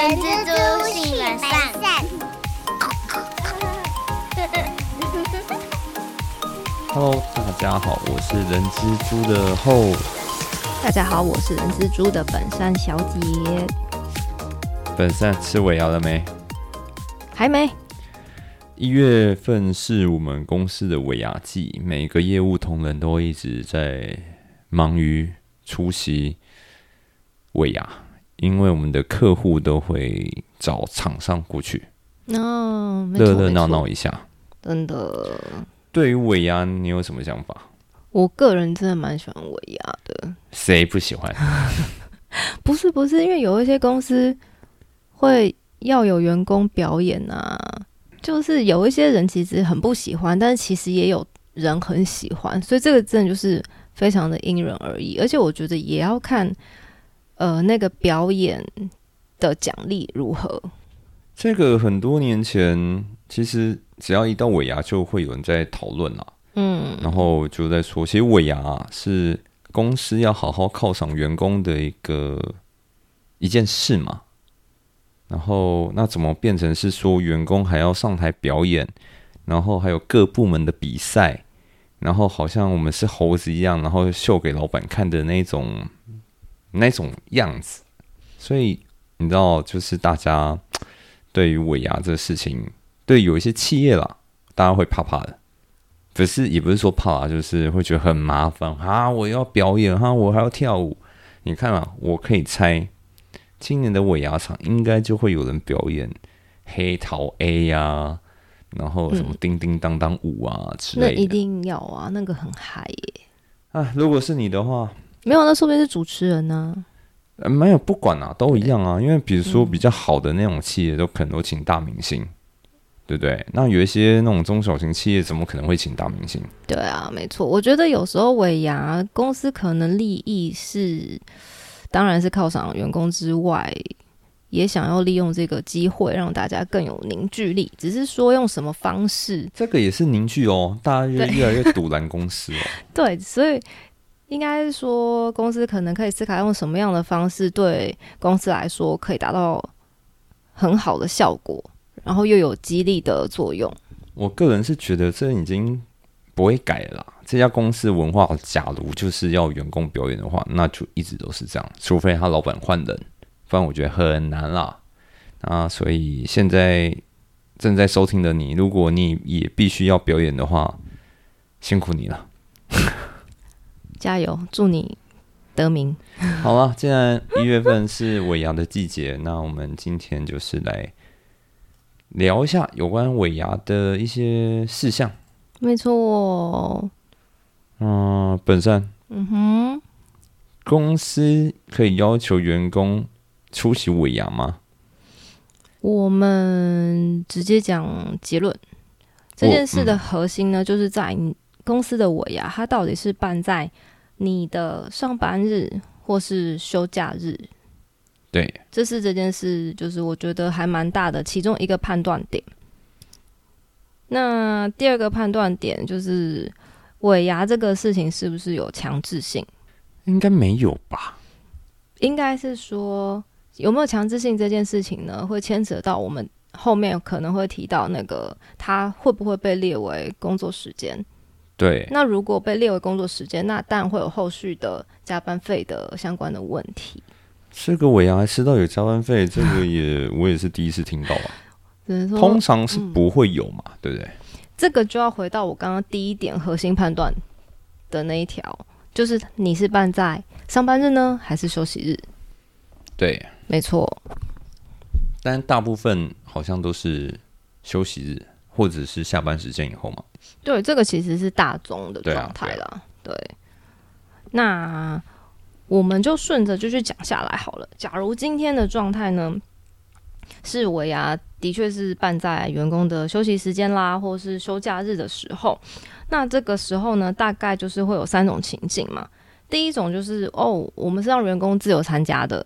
人蜘蛛性本善。Hello，大家好，我是人蜘蛛的后。大家好，我是人蜘蛛的本善小姐，本善吃尾牙了没？还没。一月份是我们公司的尾牙季，每个业务同仁都一直在忙于出席尾牙，因为我们的客户都会找厂商过去哦，没错热热闹，闹一下。真的。对于尾牙，你有什么想法？我个人真的蛮喜欢尾牙的，谁不喜欢？不是不是，因为有一些公司会要有员工表演啊，就是有一些人其实很不喜欢，但是其实也有人很喜欢，所以这个真的就是非常的因人而异，而且我觉得也要看呃那个表演的奖励如何。这个很多年前，其实只要一到尾牙，就会有人在讨论啦。嗯，然后就在说，其实尾牙、啊、是公司要好好犒赏员工的一个一件事嘛。然后那怎么变成是说员工还要上台表演，然后还有各部门的比赛，然后好像我们是猴子一样，然后秀给老板看的那种那种样子。所以你知道，就是大家 对于尾牙这个事情，对有一些企业啦，大家会怕怕的。可是也不是说怕啊，就是会觉得很麻烦啊！我要表演哈，我还要跳舞。你看啊，我可以猜，今年的尾牙场应该就会有人表演黑桃 A 呀、然后什么叮叮当当舞啊之类的那一。定要啊，那个很嗨耶。啊，如果是你的话，没有，那说不定是主持人呢、呃没有不管啊，都一样啊。因为比如说比较好的那种企业，都可能都请大明星，对不对？那有一些那种中小型企业，怎么可能会请大明星？对啊，没错。我觉得有时候尾牙公司可能利益是，当然是犒赏员工之外，也想要利用这个机会让大家更有凝聚力。只是说用什么方式，这个也是凝聚哦，大家越越来越堵拦公司哦。对，所以应该说公司可能可以思考用什么样的方式对公司来说可以达到很好的效果，然后又有激励的作用。我个人是觉得这已经不会改了。这家公司文化，假如就是要员工表演的话，那就一直都是这样，除非他老板换人，不然我觉得很难啦。啊，所以现在正在收听的你，如果你也必须要表演的话，辛苦你了。加油，祝你得名。好了，既然一月份是尾牙的季节，那我们今天就是来聊一下有关尾牙的一些事项。没错，嗯、本善。嗯哼。公司可以要求员工出席尾牙吗？我们直接讲结论，这件事的核心呢，就是在你公司的尾牙，它到底是办在你的上班日或是休假日，对，这是这件事，就是我觉得还蛮大的其中一个判断点。那第二个判断点就是尾牙这个事情是不是有强制性？应该没有吧？应该是说有没有强制性这件事情呢，会牵扯到我们后面可能会提到那个它会不会被列为工作时间。对，那如果被列为工作时间，那当然会有后续的加班费的相关的问题。这个尾牙还吃到有加班费，这个也我也是第一次听到啊。只能说通常是不会有嘛，对不对？这个就要回到我刚刚第一点核心判断的那一条，就是你是办在上班日呢，还是休息日？对，没错，但大部分好像都是休息日或者是下班时间以后嘛。对，这个其实是大宗的状态啦。对，那我们就顺着就去讲下来好了。假如今天的状态呢，是尾牙的确是办在员工的休息时间啦，或是休假日的时候，那这个时候呢，大概就是会有三种情境嘛。第一种就是哦，我们是让员工自由参加的，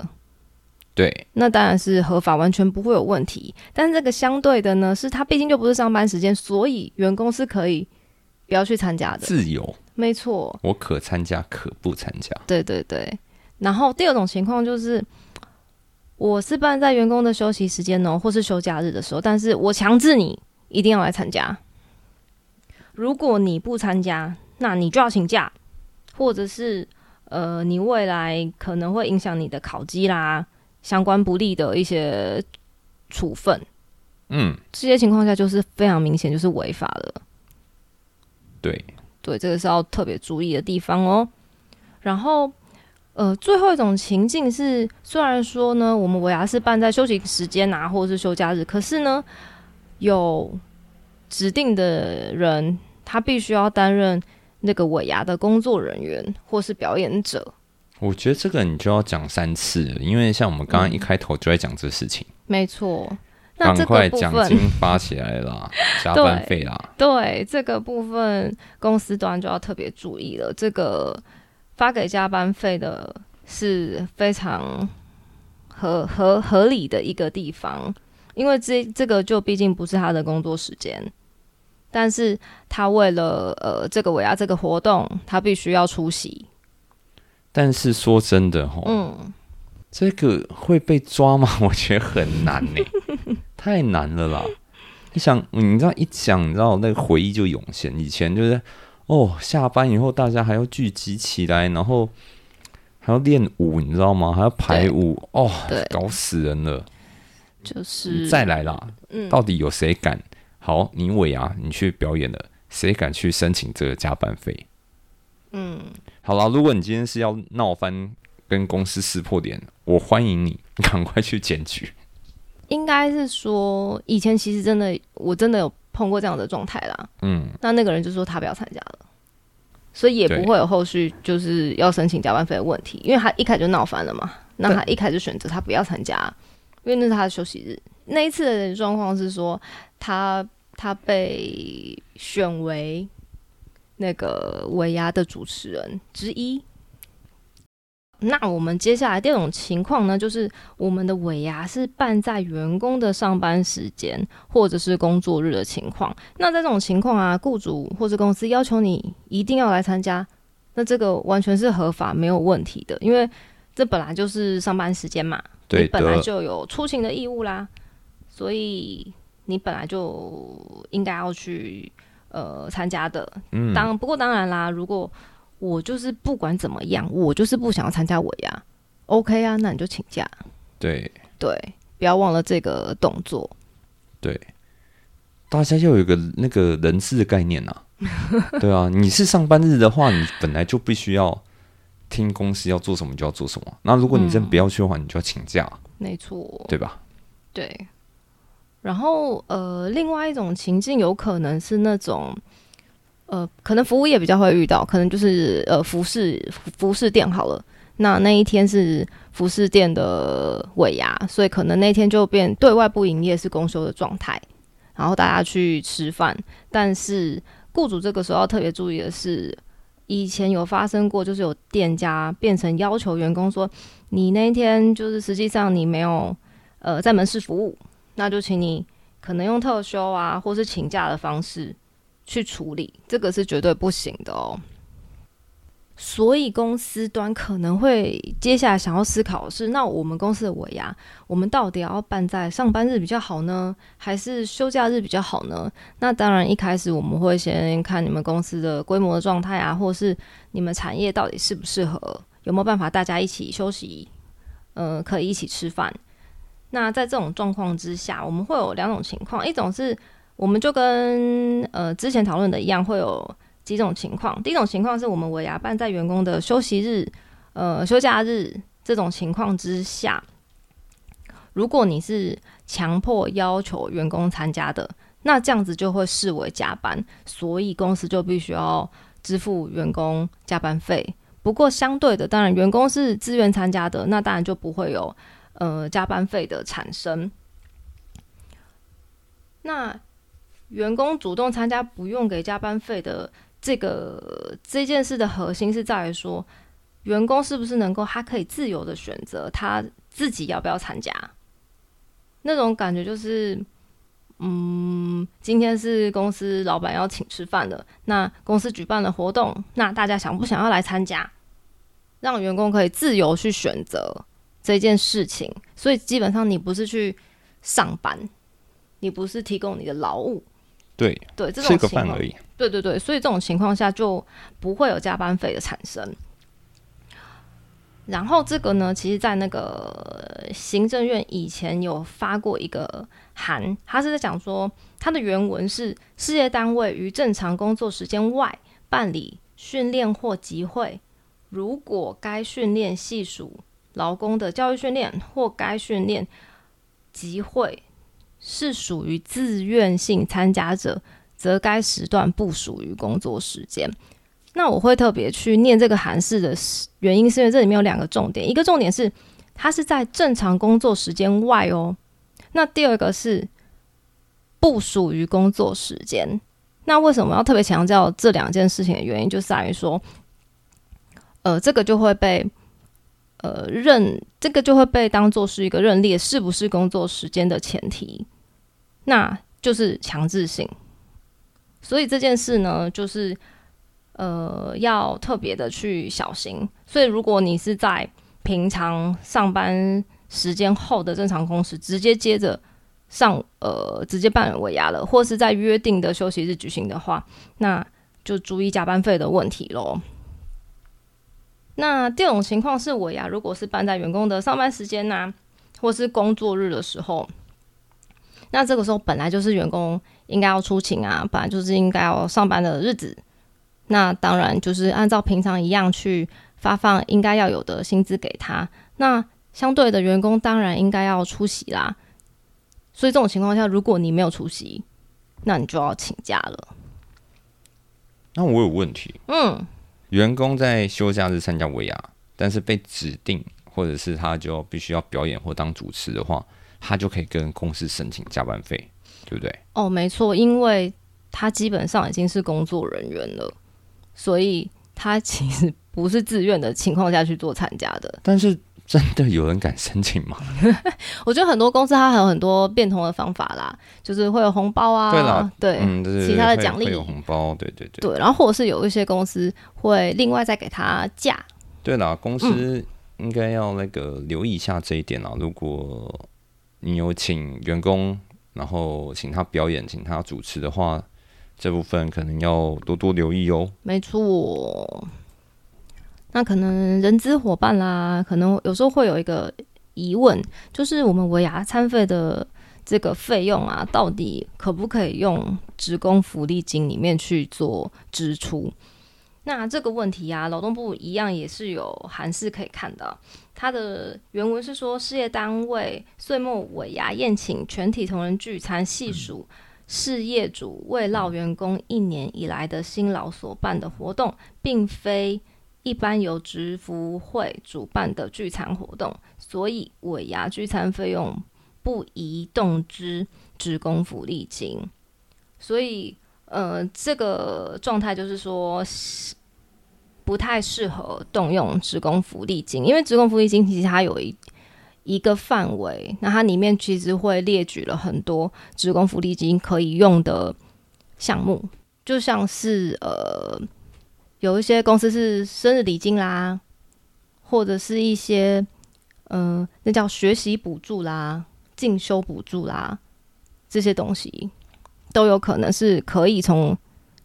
对，那当然是合法，完全不会有问题。但是这个相对的呢，是他毕竟就不是上班时间，所以员工是可以不要去参加的。自由，没错，我可参加可不参加。对对对。然后第二种情况就是，我是办在员工的休息时间哦，或是休假日的时候，但是我强制你一定要来参加。如果你不参加，那你就要请假，或者是呃，你未来可能会影响你的考绩啦，相关不利的一些处分。嗯，这些情况下就是非常明显，就是违法了。对，对，这个是要特别注意的地方哦。然后，呃，最后一种情境是，虽然说呢，我们尾牙是办在休息时间啊，或者是休假日，可是呢，有指定的人，他必须要担任那个尾牙的工作人员或是表演者。我觉得这个你就要讲三次了，因为像我们刚刚一开头就在讲这事情，没错。那赶这快奖金发起来啦，加班费啦，对这个部分，公司端就要特别注意了。这个发给加班费的是非常合合合理的一个地方，因为这这个就毕竟不是他的工作时间，但是他为了呃这个尾牙这个活动，他必须要出席。但是说真的哈，嗯，这个会被抓吗？我觉得很难呢、太难了啦！你想，你知道一讲，你知道那个回忆就涌现。以前就是哦，下班以后大家还要聚集起来，然后还要练舞，你知道吗？还要排舞，哦对，搞死人了！就是再来啦，嗯到底有谁敢？好，你伟啊你去表演了，谁敢去申请这个加班费？嗯，好啦，如果你今天是要闹翻，跟公司撕破脸，我欢迎你，赶快去检举。应该是说以前其实真的我真的有碰过这样的状态啦。嗯，那那个人就说他不要参加了，所以也不会有后续就是要申请加班费的问题，因为他一开始就闹翻了嘛。那他一开始选择他不要参加，因为那是他的休息日。那一次的状况是说，他他被选为那个尾牙的主持人之一。那我们接下来第二种情况呢，就是我们的尾牙是办在员工的上班时间或者是工作日的情况。那在这种情况啊，雇主或者公司要求你一定要来参加，那这个完全是合法没有问题的，因为这本来就是上班时间嘛，对你本来，就有出勤的义务啦，所以你本来就应该要去呃参加的。嗯，当不过当然啦，如果我就是不管怎么样，我就是不想要参加尾牙，OK 啊，那你就请假，对对，不要忘了这个动作。对，大家要有一个那个人事的概念呐、对啊，你是上班日的话，你本来就必须要听公司要做什么就要做什么。那如果你真不要去的话，你就要请假，没错，对吧？对。然后呃，另外一种情境有可能是那种。呃，可能服务业比较会遇到，可能就是呃服饰服饰店好了。那那一天是服饰店的尾牙，所以可能那天就变对外不营业是公休的状态，然后大家去吃饭。但是雇主这个时候要特别注意的是，以前有发生过，就是有店家变成要求员工说，你那一天就是实际上你没有呃在门市服务，那就请你可能用特休啊，或是请假的方式。去处理，这个是绝对不行的哦。所以公司端可能会接下来想要思考的是，那我们公司的尾牙，我们到底要办在上班日比较好呢，还是休假日比较好呢？那当然，一开始我们会先看你们公司的规模的状态啊，或是你们产业到底适不适合，有没有办法大家一起休息，呃，可以一起吃饭。那在这种状况之下，我们会有两种情况，一种是我们就跟呃之前讨论的一样，会有几种情况。第一种情况是我们尾牙办在员工的休息日、呃休假日这种情况之下，如果你是强迫要求员工参加的，那这样子就会视为加班，所以公司就必须要支付员工加班费。不过相对的，当然员工是自愿参加的，那当然就不会有呃加班费的产生。那员工主动参加不用给加班费的这个这件事的核心是在于说，员工是不是能够他可以自由的选择他自己要不要参加，那种感觉就是，嗯，今天是公司老板要请吃饭的，那公司举办了活动，那大家想不想要来参加，让员工可以自由去选择这件事情，所以基本上你不是去上班，你不是提供你的劳务，对，对这吃种情况而，已。对对对，所以这种情况下就不会有加班费的产生。然后这个呢，其实，在那个行政院以前有发过一个函，他是在讲说，他的原文是事业单位于正常工作时间外办理训练或集会，如果该训练系属劳工的教育训练或该训练集会是属于自愿性参加者，则该时段不属于工作时间。那我会特别去念这个函释的原因，是因为这里面有两个重点，一个重点是它是在正常工作时间外哦，那第二个是不属于工作时间。那为什么要特别强调这两件事情的原因，就在于说，呃，这个就会被呃认，这个就会被当做是一个认列是不是工作时间的前提，那就是强制性。所以这件事呢，就是呃要特别的去小心。所以如果你是在平常上班时间后的正常工时，直接接着上呃直接办尾牙了，或是在约定的休息日举行的话，那就注意加班费的问题喽。那第二种情况是我呀，如果是办在员工的上班时间呐、或是工作日的时候，那这个时候本来就是员工应该要出勤啊，本来就是应该要上班的日子，那当然就是按照平常一样去发放应该要有的薪资给他。那相对的员工当然应该要出席啦。所以这种情况下，如果你没有出席，那你就要请假了。那我有问题，嗯，员工在休假日参加尾牙，但是被指定或者是他就必须要表演或当主持的话，他就可以跟公司申请加班费，对不对？哦，没错，因为他基本上已经是工作人员了，所以他其实不是自愿的情况下去做参加的。但是真的有人敢申请吗？我觉得很多公司它还有很多变通的方法啦，就是会有红包啊，对啦对嗯，对对其他的奖励有红包，对对对。对，然后或者是有一些公司会另外再给他假，对啦，公嗯司应该要那个留意一下这一点啦。如果你有请员工，然后请他表演、请他主持的话，这部分可能要多多留意哦。没错。那可能人资伙伴啦，可能有时候会有一个疑问，就是我们维牙餐费的这个费用啊，到底可不可以用职工福利金里面去做支出？那这个问题啊，劳动部一样也是有函释可以看到。它的原文是说，事业单位岁末尾牙宴请全体同仁聚餐，系属事业主为劳员工一年以来的辛劳所办的活动，并非一般由职服会主办的聚餐活动，所以尾牙聚餐费用不宜动之职工福利金。所以，呃，这个状态就是说，不太适合动用职工福利金，因为职工福利金其实它有一一个范围，那它里面其实会列举了很多职工福利金可以用的项目，就像是呃，有一些公司是生日礼金啦，或者是一些呃，那叫学习补助啦、进修补助啦，这些东西都有可能是可以从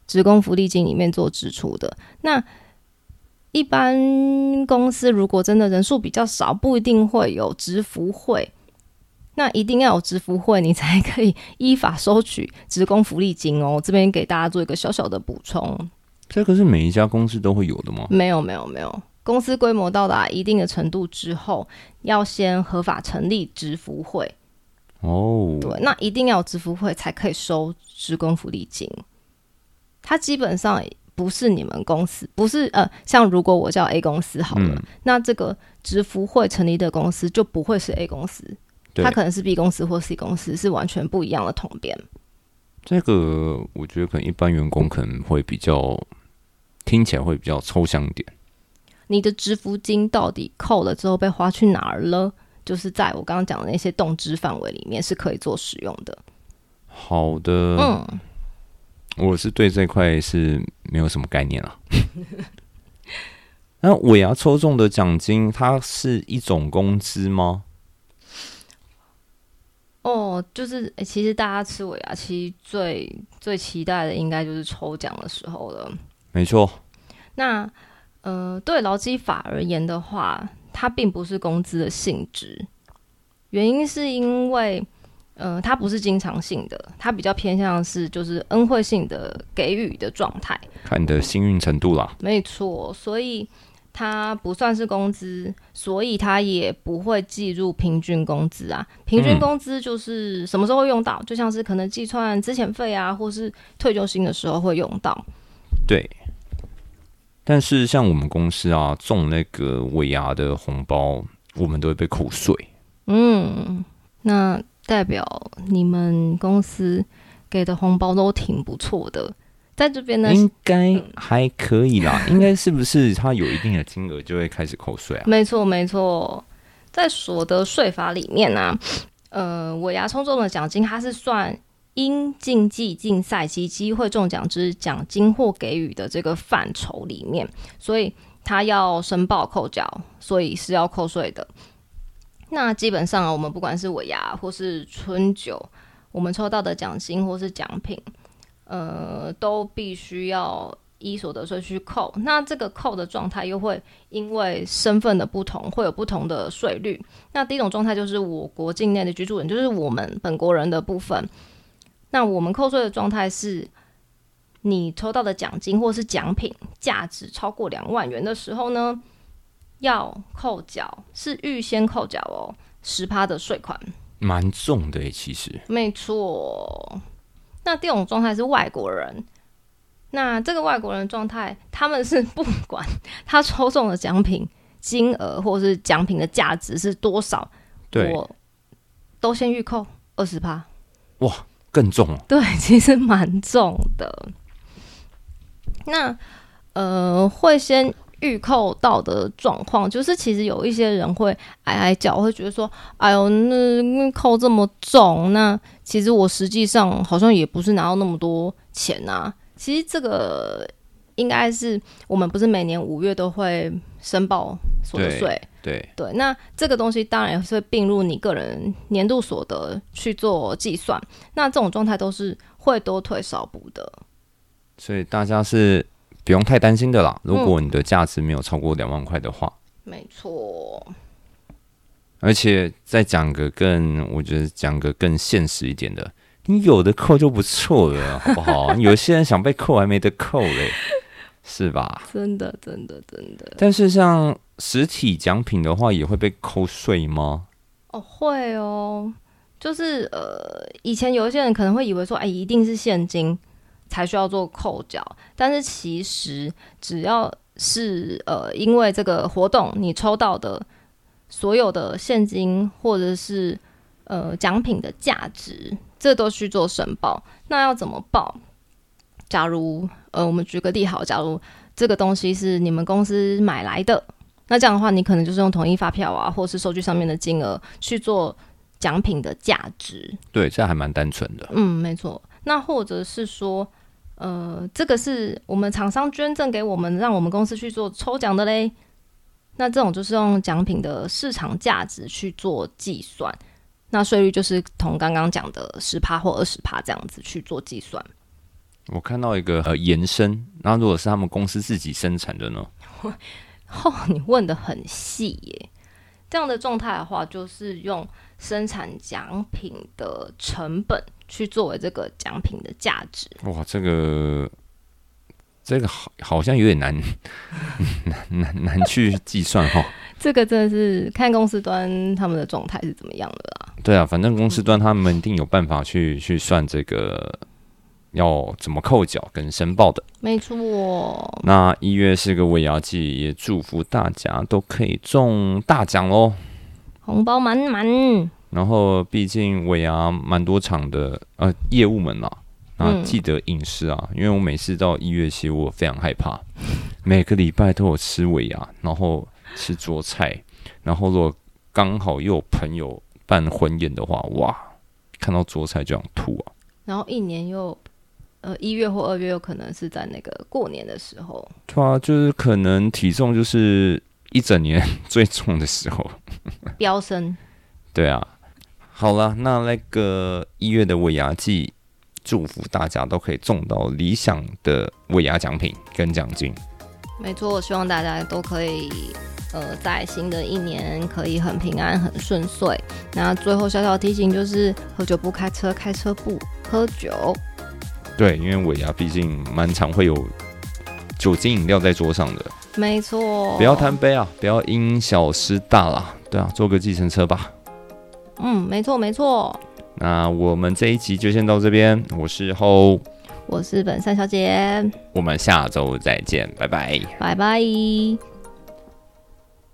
职工福利金里面做支出的。那一般公司如果真的人数比较少，不一定会有职服会，那一定要有职服会，你才可以依法收取职工福利金哦。这边给大家做一个小小的补充。这个是每一家公司都会有的吗？没有，没有，没有。公司规模到达一定的程度之后，要先合法成立职服会。哦，对，那一定要有职服会才可以收职工福利金。它基本上不是你们公司，不是呃，像如果我叫 A 公司好了，嗯那这个职服会成立的公司就不会是 A 公司，它可能是 B 公司或 C 公司，是完全不一样的统编。这个我觉得可能一般员工可能会比较听起来会比较抽象一点。你的支付金到底扣了之后被花去哪儿了？就是在我刚刚讲的那些动支范围里面是可以做使用的。好的，嗯，我是对这块是没有什么概念啊。那尾牙抽中的奖金，它是一种工资吗？哦，就是、诶其实大家吃尾牙，其实最最期待的应该就是抽奖的时候了。没错，那呃，对劳基法而言的话，它并不是工资的性质，原因是因为呃，它不是经常性的，它比较偏向是就是恩惠性的给予的状态。看你的幸运程度啦。没错，所以它不算是工资，所以它也不会计入平均工资啊。平均嗯工资就是什么时候会用到，就像是可能计算资遣费啊，或是退休金的时候会用到。对，但是像我们公司啊，中那个尾牙的红包，我们都会被扣税。嗯，那代表你们公司给的红包都挺不错的。在这边呢，应该还可以啦，应该是不是它有一定的金额就会开始扣税啊？没错没错，在所得税法里面呢、呃，尾牙抽中的奖金，它是算因竞技竞赛及机会中奖之奖金或给予的这个范畴里面，所以他要申报扣缴，所以是要扣税的。那基本上，我们不管是尾牙或是春酒，我们抽到的奖金或是奖品，呃，都必须要依所得税去扣。那这个扣的状态又会因为身份的不同，会有不同的税率。那第一种状态就是我国境内的居住人，就是我们本国人的部分。那我们扣税的状态是，你抽到的奖金或是奖品价值超过两万元的时候呢，要扣缴，是预先扣缴哦，十趴的税款。蛮重的诶，其实没错。那第二种状态是外国人，那这个外国人状态，他们是不管他抽中的奖品金额或是奖品的价值是多少，对我都先预扣二十趴。更重。对，其实蛮重的。那呃，会先预扣到的状况，就是其实有一些人会挨挨叫，会觉得说：“哎呦，那那扣这么重，那其实我实际上好像也不是拿到那么多钱啊。”其实这个应该是我们不是每年五月都会申报所得税，对，对，那这个东西当然也是会并入你个人年度所得去做计算，那这种状态都是会多退少补的。所以大家是不用太担心的啦。如果你的价值没有超过两万块的话，没错，而且再讲个更，我觉得讲个更现实一点的，你有的扣就不错了，好不好？有些人想被扣还没得扣嘞，是吧？真的，真的，真的但是像实体奖品的话，也会被扣税吗？哦，会哦，就是呃，以前有一些人可能会以为说，哎，一定是现金才需要做扣缴，但是其实只要是呃，因为这个活动你抽到的所有的现金或者是呃奖品的价值，这都需做申报。那要怎么报？假如呃，我们举个例好，假如这个东西是你们公司买来的，那这样的话，你可能就是用统一发票啊，或是收据上面的金额去做奖品的价值。对，这样还蛮单纯的。嗯，没错。那或者是说，呃，这个是我们厂商捐赠给我们，让我们公司去做抽奖的嘞。那这种就是用奖品的市场价值去做计算，那税率就是同刚刚讲的十趴或二十趴这样子去做计算。我看到一个呃延伸，那如果是他们公司自己生产的呢？哦，你问的很细耶。这样的状态的话，就是用生产奖品的成本去作为这个奖品的价值。哇，这个这个好好像有点难 难难难去计算哈。这个真的是看公司端他们的状态是怎么样的啦。对啊，反正公司端他们一定有办法去去算这个要怎么扣缴跟申报的。没错，那一月是个尾牙季，也祝福大家都可以中大奖喽。红包满满。然后毕竟尾牙蛮多场的呃业务们啦，那嗯记得饮食啊，因为我每次到一月期我非常害怕，每个礼拜都有吃尾牙，然后吃桌菜，然后如果刚好又有朋友办婚宴的话，哇，看到桌菜就想吐啊。然后一年又呃一月或二月，有可能是在那个过年的时候。对啊，就是可能体重就是一整年 最重的时候。飙升。对啊，好了，那那个一月的尾牙季，祝福大家都可以中到理想的尾牙奖品跟奖金。没错，我希望大家都可以，呃，在新的一年可以很平安、很顺遂。那最后小小提醒就是：喝酒不开车，开车不喝酒。对，因为尾牙毕竟蛮常会有酒精饮料在桌上的。没错，不要贪杯啊，不要因小失大啦。对啊，坐个计程车吧。嗯，没错没错。那我们这一集就先到这边。我是后。我是本善小姐，我们下周再见，拜拜，拜拜。